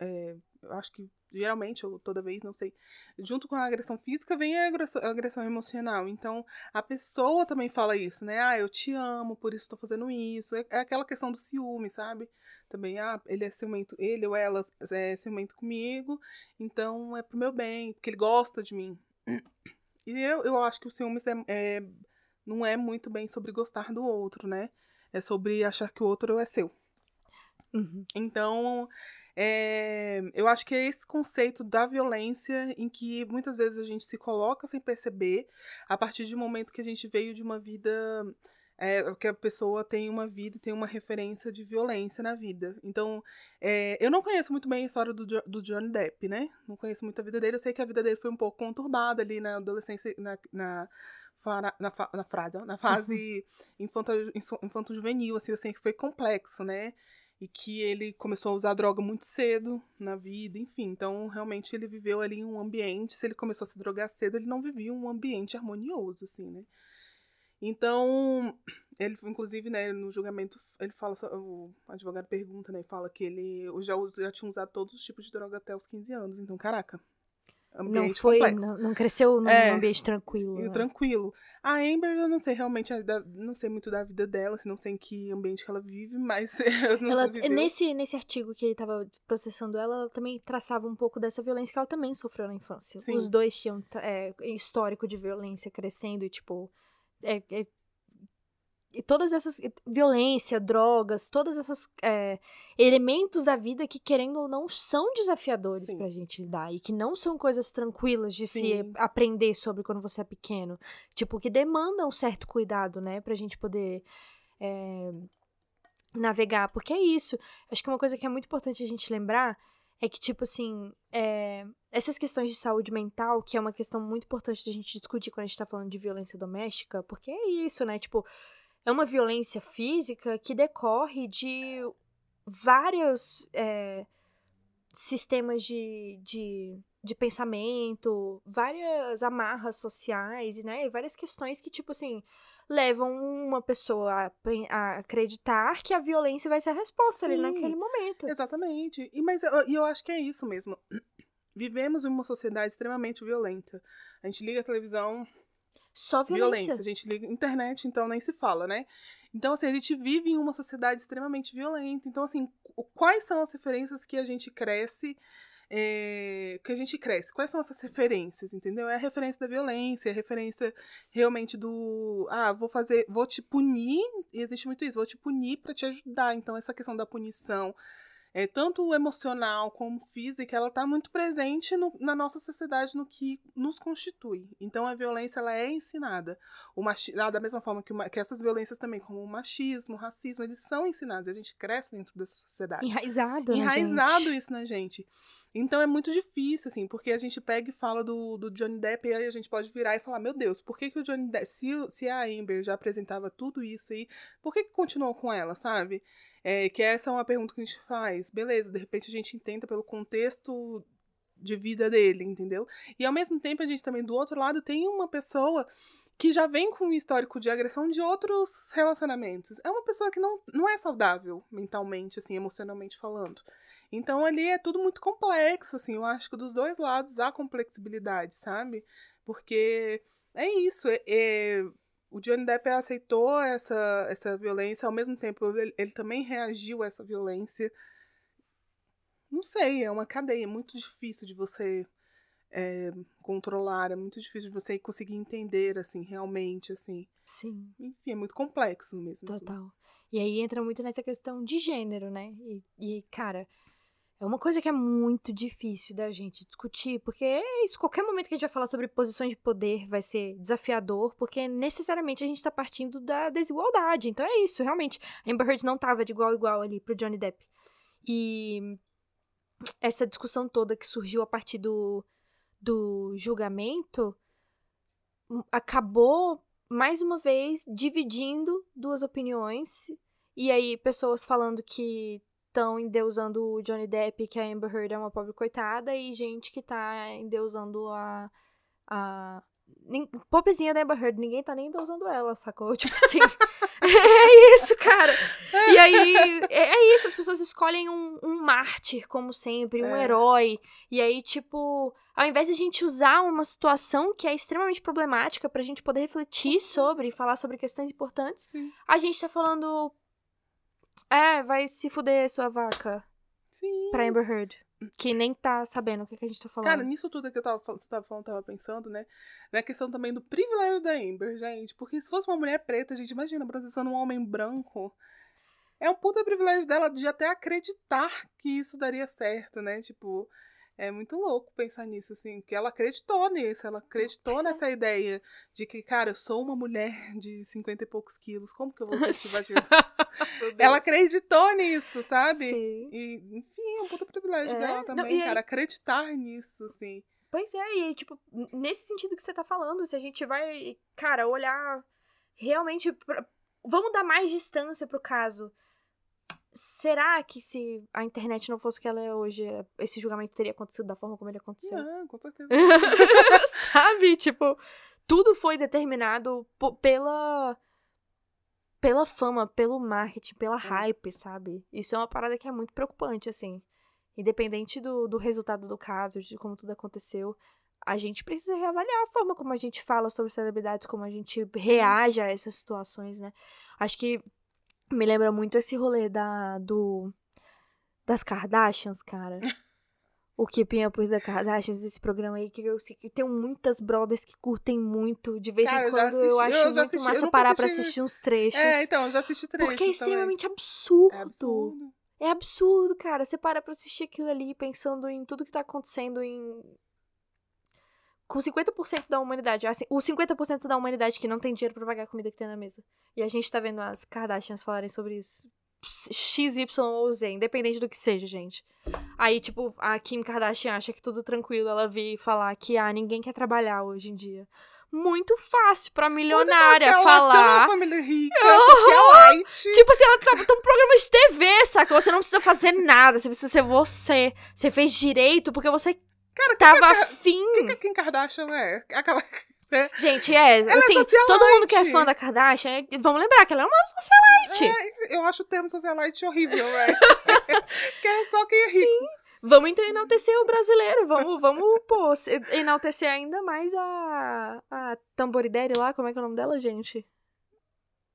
S1: É, eu acho que geralmente, ou toda vez, não sei, junto com a agressão física vem a agressão, a agressão, emocional. Então, a pessoa também fala isso, né? Ah, eu te amo, por isso tô fazendo isso. É, é aquela questão do ciúme, sabe? Também, ah, ele é ciumento, ele ou ela é ciumento comigo, então é pro meu bem, porque ele gosta de mim. E eu, eu acho que o ciúmes é, é, não é muito bem sobre gostar do outro, né? É sobre achar que o outro é seu.
S2: Uhum.
S1: Então, é, eu acho que é esse conceito da violência em que muitas vezes a gente se coloca sem perceber, a partir de um momento que a gente veio de uma vida. É, que a pessoa tem uma vida, tem uma referência de violência na vida. Então, é, eu não conheço muito bem a história do, do Johnny Depp, né? Não conheço muito a vida dele. Eu sei que a vida dele foi um pouco conturbada ali na adolescência, na, na na, na, frase, na fase infanto-juvenil, assim, eu sei que foi complexo, né? E que ele começou a usar droga muito cedo na vida, enfim. Então, realmente, ele viveu ali em um ambiente. Se ele começou a se drogar cedo, ele não vivia um ambiente harmonioso, assim, né? Então, ele, inclusive, né, no julgamento, ele fala, o advogado pergunta, né, fala que ele já, já tinha usado todos os tipos de droga até os 15 anos. Então, caraca, ambiente
S2: não foi,
S1: complexo.
S2: Não, não cresceu num é, ambiente tranquilo. Né?
S1: Tranquilo. A Amber, eu não sei realmente, não sei muito da vida dela, assim, não sei em que ambiente que ela vive, mas eu não
S2: ela,
S1: sei
S2: nesse Nesse artigo que ele estava processando ela, ela também traçava um pouco dessa violência que ela também sofreu na infância. Sim. Os dois tinham é, histórico de violência crescendo e, tipo, é, é e todas essas violência, drogas, todos esses é, elementos da vida que querendo ou não são desafiadores Sim. pra gente lidar e que não são coisas tranquilas de Sim. se aprender sobre quando você é pequeno, tipo que demandam um certo cuidado, né, pra gente poder é, navegar, porque é isso. Acho que uma coisa que é muito importante a gente lembrar é que, tipo assim, é, essas questões de saúde mental, que é uma questão muito importante da gente discutir quando a gente tá falando de violência doméstica, porque é isso, né? Tipo, é uma violência física que decorre de vários é, sistemas de, de, de, pensamento, várias amarras sociais, né? E várias questões que, tipo assim, levam uma pessoa a, a acreditar que a violência vai ser a resposta Sim, ali naquele momento.
S1: Exatamente. E, mas eu, eu acho que é isso mesmo. Vivemos em uma sociedade extremamente violenta. A gente liga a televisão,
S2: só violência.
S1: violência. A gente liga internet, então nem se fala, né? Então, assim, a gente vive em uma sociedade extremamente violenta. Então, assim, quais são as referências que a gente cresce é, que a gente cresce. Quais são essas referências, entendeu? É a referência da violência, é a referência realmente do, ah, vou fazer, vou te punir, e existe muito isso, vou te punir para te ajudar. Então essa questão da punição, é, tanto emocional como física, ela está muito presente no, na nossa sociedade, no que nos constitui. Então a violência ela é ensinada. O machi da mesma forma que, uma, que essas violências também, como o machismo, o racismo, eles são ensinados. A gente cresce dentro dessa sociedade.
S2: Enraizado,
S1: Enraizado né, isso na gente. Então é muito difícil, assim, porque a gente pega e fala do, do Johnny Depp e aí a gente pode virar e falar, meu Deus, por que, que o Johnny Depp, se, se a Amber já apresentava tudo isso aí, por que, que continuou com ela, sabe? É, que essa é uma pergunta que a gente faz. Beleza, de repente a gente tenta pelo contexto de vida dele, entendeu? E ao mesmo tempo a gente também, do outro lado, tem uma pessoa que já vem com um histórico de agressão de outros relacionamentos. É uma pessoa que não, não é saudável mentalmente, assim, emocionalmente falando. Então ali é tudo muito complexo, assim. Eu acho que dos dois lados há complexibilidade, sabe? Porque é isso. É, é, o Johnny Depp aceitou essa, essa violência, ao mesmo tempo ele, ele também reagiu a essa violência. Não sei, é uma cadeia muito difícil de você é, controlar, é muito difícil de você conseguir entender, assim, realmente, assim.
S2: Sim.
S1: Enfim, é muito complexo mesmo.
S2: Total. Assim. E aí entra muito nessa questão de gênero, né? E, e, cara, é uma coisa que é muito difícil da gente discutir, porque é isso, qualquer momento que a gente vai falar sobre posições de poder vai ser desafiador, porque necessariamente a gente tá partindo da desigualdade. Então é isso, realmente. A Amber Heard não tava de igual a igual ali pro Johnny Depp. E essa discussão toda que surgiu a partir do, do julgamento hum, acabou, mais uma vez, dividindo duas opiniões. E aí, pessoas falando que estão endeusando o Johnny Depp, que a Amber Heard é uma pobre coitada, e gente que tá endeusando a. a pobrezinha da Amber Heard, ninguém tá nem endeusando ela, sacou? Tipo assim. é isso, cara. E aí, é, é, isso, as pessoas escolhem um, um mártir, como sempre, um é. herói. E aí, tipo, ao invés de a gente usar uma situação que é extremamente problemática pra gente poder refletir sobre e falar sobre questões importantes, Sim. a gente tá falando é, vai se fuder sua vaca.
S1: Sim.
S2: Pra Amber Heard. Que nem tá sabendo o que, que a gente tá falando.
S1: Cara, nisso tudo que eu tava, você tava falando, tava pensando, né? Na questão também do privilégio da Amber, gente. Porque se fosse uma mulher preta, gente, imagina, processando um homem branco. É um puta privilégio dela de até acreditar que isso daria certo, né? Tipo, é muito louco pensar nisso, assim, que ela acreditou nisso, ela acreditou é. nessa ideia de que, cara, eu sou uma mulher de 50 e poucos quilos, como que eu vou ter esse ela acreditou nisso, sabe?
S2: Sim.
S1: E, enfim, é um puta privilégio é, dela também, não, cara, aí... acreditar nisso, assim.
S2: Pois é, e tipo, nesse sentido que você tá falando, se a gente vai, cara, olhar realmente. Pra... Vamos dar mais distância pro caso será que se a internet não fosse o que ela é hoje, esse julgamento teria acontecido da forma como ele aconteceu?
S1: Não, com certeza.
S2: Sabe? Tipo, tudo foi determinado pela pela fama, pelo marketing, pela hype, sabe? Isso é uma parada que é muito preocupante, assim. Independente do, do resultado do caso, de como tudo aconteceu, a gente precisa reavaliar a forma como a gente fala sobre celebridades, como a gente reage a essas situações, né? Acho que me lembra muito esse rolê da, do, das Kardashians, cara. o Keeping Up with the Kardashians, esse programa aí, que eu sei que tem muitas brothers que curtem muito. De vez cara, em quando eu, assisti, eu acho eu muito assisti, massa parar assisti... pra assistir uns trechos.
S1: É, então, eu já assisti trechos
S2: Porque é extremamente absurdo. É absurdo. É absurdo, cara. Você para pra assistir aquilo ali pensando em tudo que tá acontecendo em com 50% da humanidade. Assim, o 50% da humanidade que não tem dinheiro pra pagar a comida que tem na mesa. E a gente tá vendo as Kardashians falarem sobre isso. X, Y ou Z, independente do que seja, gente. Aí, tipo, a Kim Kardashian acha que tudo tranquilo ela vir falar que, ah, ninguém quer trabalhar hoje em dia. Muito fácil pra milionária fácil, falar. Ela é uma
S1: família rica, socialite.
S2: Tipo assim, ela tá, tá um programa de TV, saca? Você não precisa fazer nada, você precisa ser você. Você fez direito porque você Cara, tava afim.
S1: O que, a Kim Kardashian é? Aquela. Né?
S2: Gente, é. Ela é assim, é todo mundo que é fã da Kardashian, é, vamos lembrar que ela é uma socialite.
S1: É, eu acho o termo socialite horrível, velho. que é só quem é rico. Sim.
S2: Vamos então enaltecer o brasileiro. Vamos, vamos, pô, enaltecer ainda mais a. A Tamboridere lá, como é que é o nome dela, gente?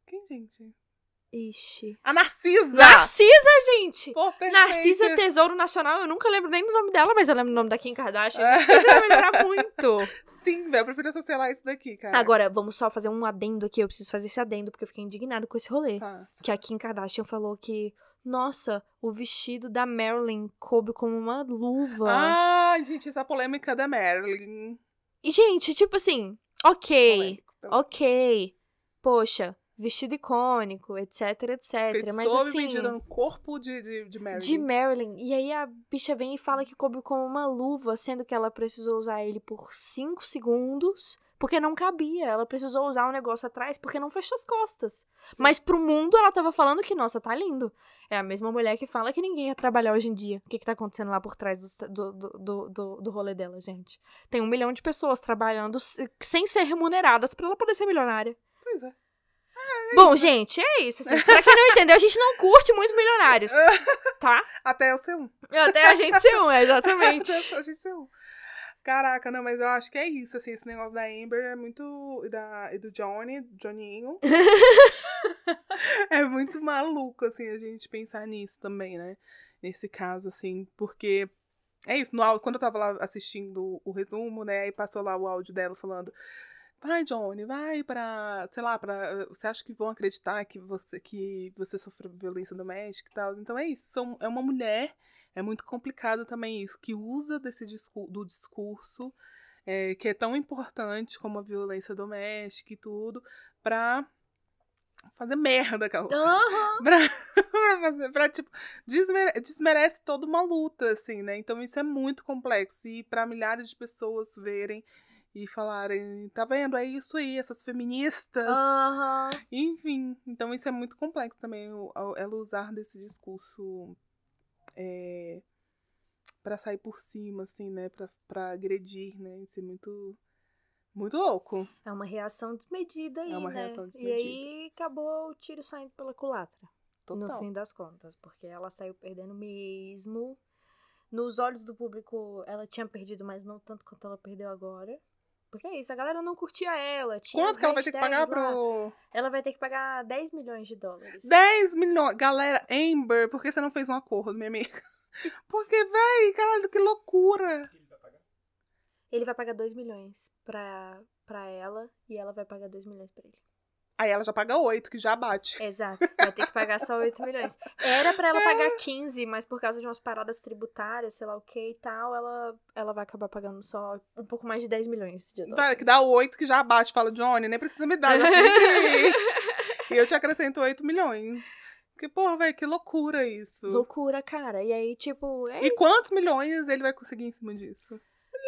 S1: Quem, gente?
S2: Ixi.
S1: A Narcisa!
S2: Narcisa, gente! Pô, Narcisa Tesouro Nacional. Eu nunca lembro nem do nome dela, mas eu lembro o nome da Kim Kardashian. É. Vai lembrar muito.
S1: Sim, velho. Eu prefiro associar isso daqui, cara.
S2: Agora, vamos só fazer um adendo aqui. Eu preciso fazer esse adendo, porque eu fiquei indignado com esse rolê. Que a Kim Kardashian falou que Nossa, o vestido da Marilyn coube como uma luva.
S1: Ah, gente, essa polêmica da Marilyn.
S2: E, gente, tipo assim, ok, ok. Poxa, vestido icônico, etc, etc.
S1: Feito
S2: Mas
S1: sob
S2: assim.
S1: medida no corpo de, de, de Marilyn.
S2: De Marilyn. E aí a bicha vem e fala que coube como uma luva, sendo que ela precisou usar ele por 5 segundos. Porque não cabia. Ela precisou usar o negócio atrás porque não fechou as costas. Mas pro mundo ela tava falando que, nossa, tá lindo. É a mesma mulher que fala que ninguém ia trabalhar hoje em dia. O que que tá acontecendo lá por trás do, do, do, do, do- rolê dela, gente? Tem um milhão de pessoas trabalhando sem ser remuneradas pra ela poder ser milionária.
S1: Pois é.
S2: Bom, gente, é isso. Assim, pra quem não entendeu, a gente não curte muito milionários. Tá?
S1: Até eu ser um.
S2: Até a gente ser um, é, exatamente.
S1: Até a gente ser um. Caraca, não, mas eu acho que é isso, assim, esse negócio da Amber é muito. E, da, e do Johnny, Johninho. é muito maluco, assim, a gente pensar nisso também, né? Nesse caso, assim, porque. É isso, no quando eu tava lá assistindo o resumo, né? Aí passou lá o áudio dela falando. Vai, Johnny, vai pra. Sei lá, pra. Você acha que vão acreditar que você, que você sofreu violência doméstica e tal? Então é isso. São, é uma mulher é muito complicado também isso, que usa desse discurso, do discurso, é, que é tão importante como a violência doméstica e tudo, pra fazer merda, aquela
S2: Aham.
S1: pra, pra fazer, pra, tipo, desmere- desmerece toda uma luta, assim, né? Então isso é muito complexo. E pra milhares de pessoas verem e falarem, tá vendo? É isso aí, essas feministas.
S2: Aham.
S1: Enfim, então isso é muito complexo também, ela usar desse discurso é, para sair por cima, assim, né? Pra, pra agredir, né? Isso é muito, muito louco.
S2: É uma reação desmedida aí,
S1: É uma
S2: né?
S1: reação
S2: E
S1: desmedida.
S2: aí acabou o tiro saindo pela culatra. No
S1: Total.
S2: fim das contas. Porque ela saiu perdendo mesmo. Nos olhos do público, ela tinha perdido, mas não tanto quanto ela perdeu agora. Porque é isso, a galera não curtia ela. Tinha
S1: Quanto que ela vai ter que pagar
S2: lá.
S1: pro.
S2: Ela vai ter que pagar 10 milhões de dólares.
S1: 10 milhões. Galera, Amber, por que você não fez um acordo, minha amiga? Porque, véi, caralho, que loucura.
S2: Ele vai pagar 2 milhões pra, pra ela e ela vai pagar 2 milhões pra ele.
S1: Aí ela já paga 8, que já bate.
S2: Exato, vai ter que pagar só 8 milhões. Era pra ela pagar 15, mas por causa de umas paradas tributárias, sei lá o que e tal, ela, ela vai acabar pagando só um pouco mais de 10 milhões de dólares.
S1: Que dá 8 que já bate. Fala, Johnny, nem precisa me dar, já. E eu te acrescento 8 milhões. Que porra, velho, que loucura isso.
S2: Loucura, cara. E aí, tipo, é
S1: e
S2: isso.
S1: quantos milhões ele vai conseguir em cima disso?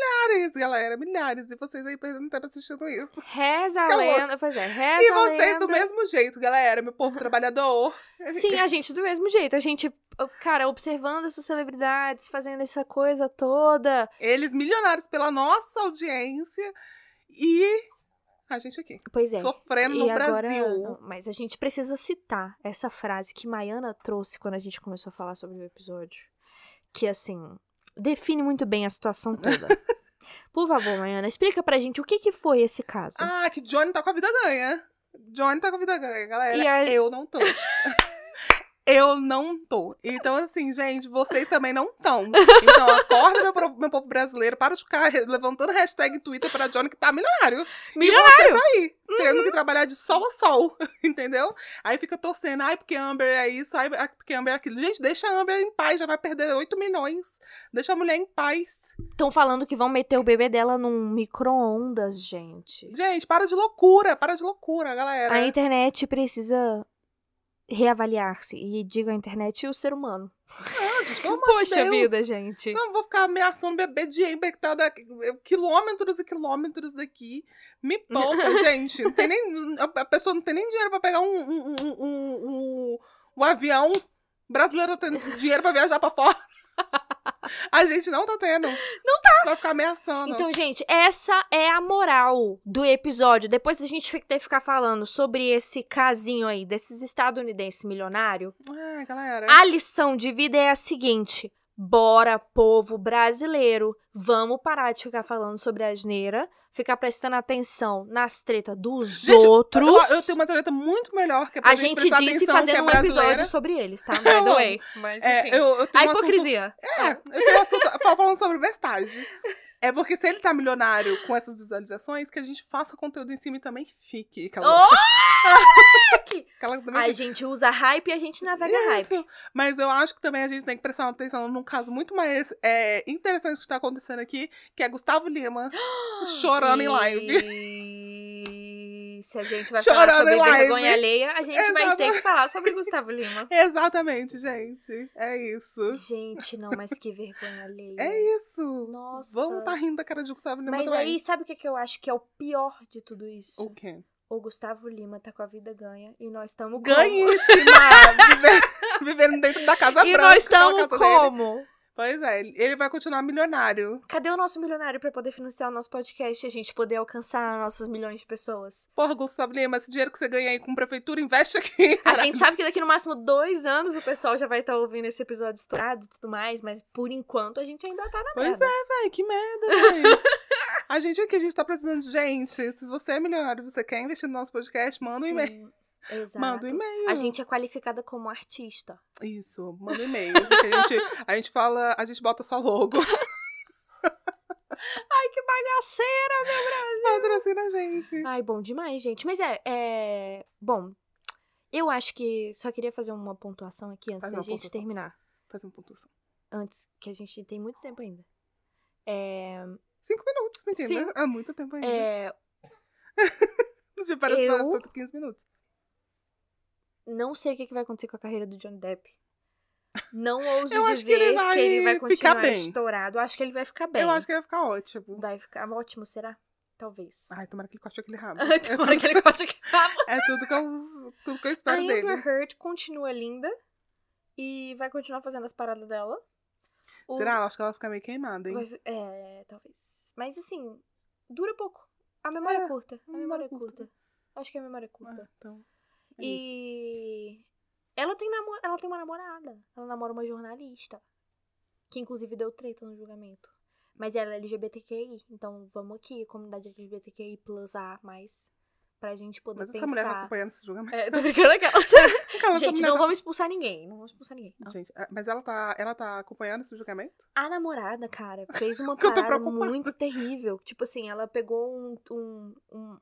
S1: Milhares, galera, milhares. E vocês aí perdendo tempo assistindo isso.
S2: Reza a
S1: louco.
S2: lenda. Pois é, reza
S1: E vocês do mesmo jeito, galera, meu povo trabalhador.
S2: Sim, a gente do mesmo jeito. A gente, cara, observando essas celebridades, fazendo essa coisa toda.
S1: Eles milionários pela nossa audiência e a gente aqui,
S2: Pois é.
S1: sofrendo
S2: E
S1: no
S2: agora,
S1: Brasil.
S2: mas a gente precisa citar essa frase que Maiana trouxe quando a gente começou a falar sobre o episódio. Que, assim, define muito bem a situação toda. Por favor, Maiana, explica pra gente o que, que foi esse caso.
S1: Ah, que Johnny tá com a vida ganha. Johnny tá com a vida ganha, galera.
S2: E a-
S1: Eu não tô. Eu não tô. Então, assim, gente, vocês também não estão. Então, acorda, meu, meu povo brasileiro, para de ficar levantando hashtag em Twitter pra Johnny que tá milionário.
S2: Milionário!
S1: E você tá aí, tendo que trabalhar de sol a sol, entendeu? Aí fica torcendo, ai, porque Amber é isso, ai, ai, porque Amber é aquilo. Gente, deixa a Amber em paz, já vai perder 8 milhões. Deixa a mulher em paz.
S2: Estão falando que vão meter o bebê dela num micro-ondas, gente.
S1: Gente, para de loucura, para de loucura, galera.
S2: A internet precisa reavaliar-se. E digo a internet e o ser humano.
S1: Não, gente, pelo amor de
S2: Poxa
S1: Deus.
S2: vida, gente.
S1: Não vou ficar ameaçando bebê de Amber que tá daqui, quilômetros e quilômetros daqui. Me poupa, gente. Não tem nem, a pessoa não tem nem dinheiro pra pegar um, um, um, um, um- um avião. O brasileiro tá tendo dinheiro pra viajar pra fora. A gente não tá tendo. Não tá. Vai ficar ameaçando.
S2: Então, gente, essa é a moral do episódio. Depois da gente ter que ficar falando sobre esse casinho aí, desses estadunidenses milionários,
S1: Ah, galera.
S2: a lição de vida é a seguinte: bora, povo brasileiro, vamos parar de ficar falando sobre a asneira, ficar prestando atenção nas tretas dos
S1: Gente,
S2: outros.
S1: Eu, eu tenho uma treta muito melhor que é pra
S2: A gente
S1: prestar
S2: disse
S1: atenção,
S2: fazendo
S1: é
S2: um episódio sobre eles, tá? By the way. Mas,
S1: É,
S2: enfim.
S1: eu, eu tenho
S2: a
S1: um assunto-
S2: hipocrisia.
S1: É, eu tenho um assunto fal- falando sobre bestagem. É porque se ele tá milionário com essas visualizações, que a gente faça conteúdo em cima e também fique. Aquela,
S2: Oh!
S1: aquela também
S2: a gente usa hype e a gente navega hype.
S1: Isso. Mas eu acho que também a gente tem que prestar atenção num caso muito mais é, interessante que está acontecendo aqui, que é Gustavo Lima chorando em live.
S2: E se a gente vai
S1: Chorando
S2: falar sobre vergonha alheia, a gente vai
S1: Exato.
S2: ter que falar sobre Gustavo Lima.
S1: Exatamente, gente. É isso.
S2: Gente, não, mas que vergonha alheia.
S1: É isso.
S2: Nossa.
S1: Vamos tá rindo da cara de Gustavo Lima
S2: Mas
S1: também.
S2: aí, sabe o que, que eu acho que é o pior de tudo isso?
S1: O quê?
S2: O Gustavo Lima tá com a vida ganha e nós estamos
S1: Ganhíssima! Viver- Vivendo dentro da casa
S2: E
S1: branca.
S2: nós
S1: aquela
S2: estamos
S1: casa dele. Pois é, ele vai continuar milionário.
S2: Cadê o nosso milionário pra poder financiar o nosso podcast e a gente poder alcançar nossas milhões de pessoas?
S1: Porra, Gustavo Lima, esse dinheiro que você ganha aí com prefeitura, investe aqui.
S2: A gente sabe que daqui no máximo dois anos o pessoal já vai estar ouvindo esse episódio estourado e tudo mais, mas por enquanto a gente ainda tá na
S1: Pois
S2: merda.
S1: é, véi, que merda, véi. A gente aqui, a gente tá precisando de gente. Se você é milionário e você quer investir no nosso podcast, manda um
S2: Sim,
S1: e-mail.
S2: Exato.
S1: Manda um e-mail.
S2: A gente é qualificada como artista.
S1: Isso, manda um e-mail. A gente, a gente fala, a gente bota só logo.
S2: Ai, que bagaceira!
S1: Patrocina a gente.
S2: Ai, bom demais, gente. Mas é, é. Bom, eu acho que. Só queria fazer uma pontuação aqui antes
S1: Faz
S2: da
S1: uma
S2: gente
S1: pontuação.
S2: terminar.
S1: Faz um pontuação.
S2: Antes, que a gente tem muito tempo ainda. É.
S1: Cinco minutos.
S2: Sim.
S1: Há muito tempo ainda.
S2: é
S1: Já parece
S2: eu-
S1: tanto 15 minutos.
S2: Não sei o que que vai acontecer com a carreira do John Depp. Não ouso
S1: Eu acho que
S2: dizer
S1: ele vai
S2: que ele vai
S1: ficar
S2: continuar
S1: bem.
S2: estourado. Eu acho que ele vai ficar bem.
S1: Eu acho que vai ficar ótimo.
S2: Vai ficar ótimo, será? Talvez.
S1: Ai, tomara que ele corte aquele rabo.
S2: Tomara que ele corte aqui.
S1: É tudo que eu, tudo que eu
S2: A
S1: espero dele.
S2: Amber Heard continua linda e vai continuar fazendo as paradas dela. O-
S1: Será? Eu acho que ela vai ficar meio queimada, hein?
S2: vai- É, talvez. Mas assim, dura pouco. A memória é,
S1: É,
S2: curta. A
S1: a
S2: memória é
S1: memória é
S2: curta.
S1: curta.
S2: Acho que a memória é curta.
S1: Ah, então. É.
S2: E ela tem, namo... ela tem uma namorada. Ela namora uma jornalista. Que inclusive deu treta no julgamento. Mas ela é LGBTQI. Então vamos aqui, comunidade LGBTQI plus A mais. Pra gente poder
S1: Mas essa mulher tá
S2: pensar.
S1: acompanhando esse julgamento.
S2: É, tô brincando aquela.
S1: Essa
S2: gente, não
S1: tá-
S2: vamos expulsar ninguém. Não vamos expulsar ninguém. não.
S1: Gente, é, mas ela tá, ela tá acompanhando esse julgamento?
S2: A namorada, cara, fez uma parada muito terrível. Tipo assim, ela pegou um. um, um-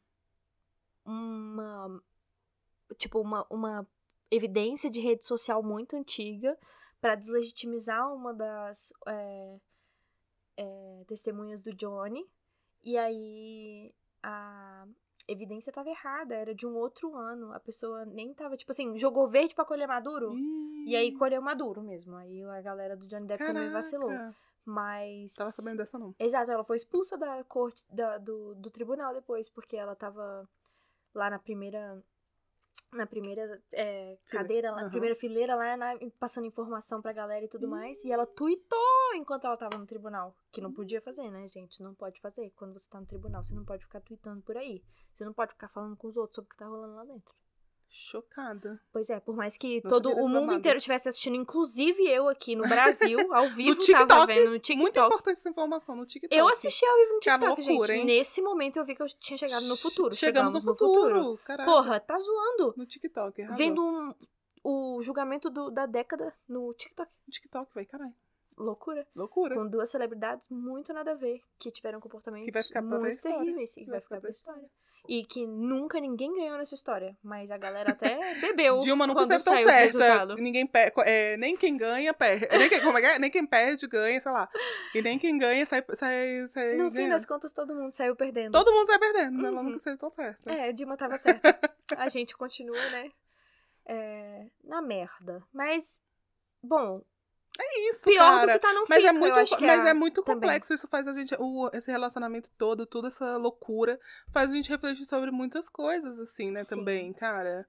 S2: uma. Tipo, uma, uma evidência de rede social muito antiga pra deslegitimizar uma das é, é, testemunhas do Johnny. E aí a evidência tava errada, era de um outro ano. A pessoa nem tava, tipo assim, jogou verde pra colher maduro. E aí colheu maduro mesmo. Aí a galera do Johnny Depp também vacilou. Mas.
S1: Tava sabendo dessa não.
S2: Exato, ela foi expulsa da corte da- do, do tribunal depois, porque ela tava lá na primeira. Na primeira é, cadeira, lá, na
S1: aham.
S2: primeira fileira, lá na- passando informação pra galera e tudo
S1: Hum.
S2: mais. E ela tweetou enquanto ela tava no tribunal. Que não podia fazer, né, gente? Não pode fazer. Quando você tá no tribunal, você não pode ficar tweetando por aí. Você não pode ficar falando com os outros sobre o que tá rolando lá dentro.
S1: Chocada.
S2: Pois é, por mais que
S1: Não
S2: todo o mundo
S1: babado.
S2: inteiro estivesse assistindo, inclusive eu aqui no Brasil, ao vivo, tava
S1: TikTok,
S2: vendo no
S1: Muito
S2: TikTok.
S1: importante essa informação no TikTok.
S2: Eu assisti ao vivo no TikTok,
S1: loucura,
S2: gente.
S1: hein?
S2: Nesse momento eu vi que eu tinha chegado no futuro.
S1: Chegamos, no futuro. Caraca.
S2: Porra, tá zoando.
S1: No TikTok. arrasou.
S2: Vendo um- o julgamento do- da década no TikTok.
S1: No TikTok, vai, caralho.
S2: Loucura.
S1: Loucura.
S2: Com duas celebridades muito nada a ver, que tiveram comportamentos
S1: Que vai ficar pra
S2: muito terríveis. E que vai ficar pra história. E que nunca ninguém ganhou nessa história. Mas a galera até bebeu.
S1: Dilma nunca
S2: quando
S1: esteve tão
S2: saiu
S1: certa.
S2: resultado.
S1: Ninguém é, nem quem ganha, perde. Nem quem, como é que é? Nem quem perde, ganha, sei lá. E nem quem ganha sai, sai, sai
S2: No fim
S1: ganhando.
S2: das contas, todo mundo saiu perdendo.
S1: Todo mundo sai perdendo, né? Ela
S2: Uhum.
S1: nunca esteve tão certa.
S2: É, Dilma tava certa. A gente continua, né? é, na merda. Mas, bom,
S1: Isso,
S2: pior
S1: cara.
S2: do que tá não
S1: Mas
S2: fica,
S1: é muito,
S2: eu acho que
S1: mas
S2: a-
S1: é muito
S2: também.
S1: complexo. Isso faz a gente. O, esse relacionamento todo, toda essa loucura, faz a gente refletir sobre muitas coisas, assim, né?
S2: Sim.
S1: Também, cara.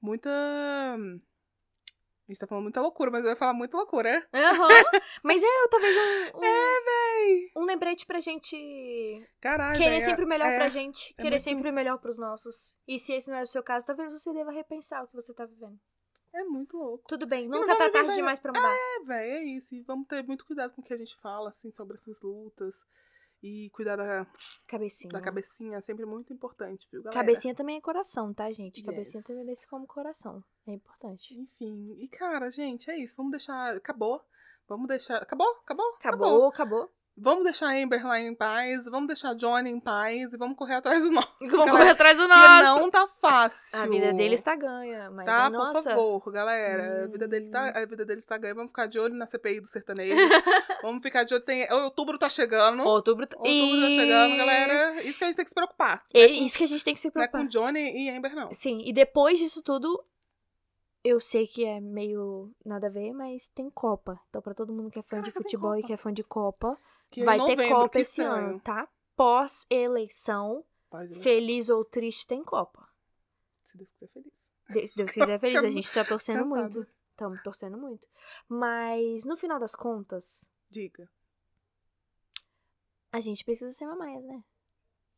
S1: Muita. A gente tá falando muita loucura, mas eu ia falar muita loucura, é?
S2: Aham. Mas é, talvez um, um,
S1: É, véi.
S2: um lembrete pra gente
S1: Caralho.
S2: querer
S1: véi,
S2: sempre o melhor
S1: é,
S2: pra gente.
S1: é
S2: querer
S1: muito-
S2: sempre o melhor pros nossos. E se esse não é o seu caso, talvez você deva repensar o que você tá vivendo.
S1: É muito louco.
S2: Tudo bem, nunca tá tarde demais pra mudar.
S1: É, véi, é isso. E vamos ter muito cuidado com o que a gente fala, assim, sobre essas lutas. E cuidar da,
S2: Cabecinha.
S1: da cabecinha é sempre muito importante, viu, galera?
S2: Cabecinha também é coração, tá, gente? Cabecinha
S1: Yes.
S2: também desce como coração. É importante.
S1: Enfim, e cara, gente, é isso. Vamos deixar. Acabou. Vamos deixar. Acabou? Acabou?
S2: Acabou, acabou.
S1: Vamos deixar a Amber lá em paz, vamos deixar a Johnny em paz e vamos correr atrás do nosso.
S2: Vamos
S1: galera,
S2: correr atrás do nosso.
S1: não tá fácil.
S2: A vida dele está ganha, mas
S1: Tá,
S2: a nossa...
S1: por favor, galera. A vida dele tá,
S2: Hum.
S1: a vida dele está ganha. Vamos ficar de olho na CPI do sertanejo. vamos ficar de olho. Tem, outubro tá chegando.
S2: Outubro, tá...
S1: Outubro tá chegando, galera. Isso que a gente tem que se preocupar.
S2: É isso que a gente tem que se
S1: Não é
S2: preocupar.
S1: com Johnny e Amber, não.
S2: Sim, e depois disso tudo, eu sei que é meio nada a ver, mas tem Copa. Então, pra todo mundo que é fã de
S1: Caraca, tem
S2: futebol e
S1: Copa.
S2: que é fã de Copa,
S1: Que
S2: vai ter
S1: novembro,
S2: Copa
S1: que
S2: esse
S1: estranho.
S2: ano, tá? Pós-eleição, feliz ou triste, tem Copa.
S1: Se Deus quiser, feliz.
S2: Se Deus quiser, feliz. A gente tá torcendo
S1: Cansada.
S2: muito. Estamos torcendo muito. Mas, no final das contas,
S1: Diga.
S2: a gente precisa ser mamaias, né?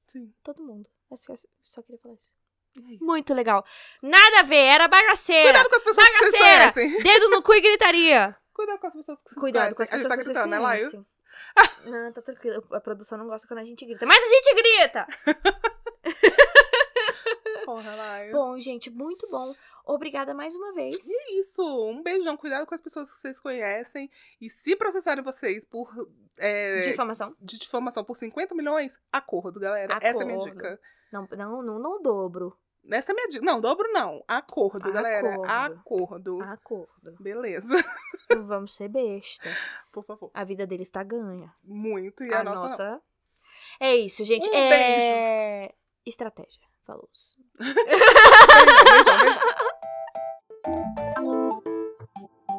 S1: Sim.
S2: Todo mundo. Eu só, só queria falar isso.
S1: É.
S2: Muito legal. Nada a ver, era bagaceira.
S1: Cuidado com as pessoas que vocês
S2: Bagaceira!
S1: conhecem.
S2: Dedo no cu e gritaria.
S1: Cuidado com as pessoas que vocês
S2: Cuidado com as
S1: conhecem.
S2: pessoas
S1: A gente tá gritando, né, Laio?
S2: conhecem. Não, tá tranquilo. A produção não gosta quando a gente grita. Mas a gente grita!
S1: Porra, Laio.
S2: Bom, gente, muito bom. Obrigada mais uma vez.
S1: E é isso. Um beijão. Cuidado com as pessoas que vocês conhecem. E se processarem vocês por. é,
S2: Difamação.
S1: De difamação por 50 milhões, acordo, galera. Essa é a minha
S2: Acordo.
S1: dica.
S2: Não, não, não, não dobro.
S1: Essa é a minha dica. Não, dobro não. Acordo, galera.
S2: Acordo.
S1: Acordo.
S2: Acordo.
S1: Beleza.
S2: Não vamos ser besta.
S1: Por favor.
S2: A vida dele está ganha.
S1: Muito. E a,
S2: a
S1: nossa.
S2: nossa. É isso, gente.
S1: Um
S2: é... Estratégia. Falou.
S1: Beijão, beijão,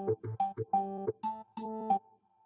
S1: beijão.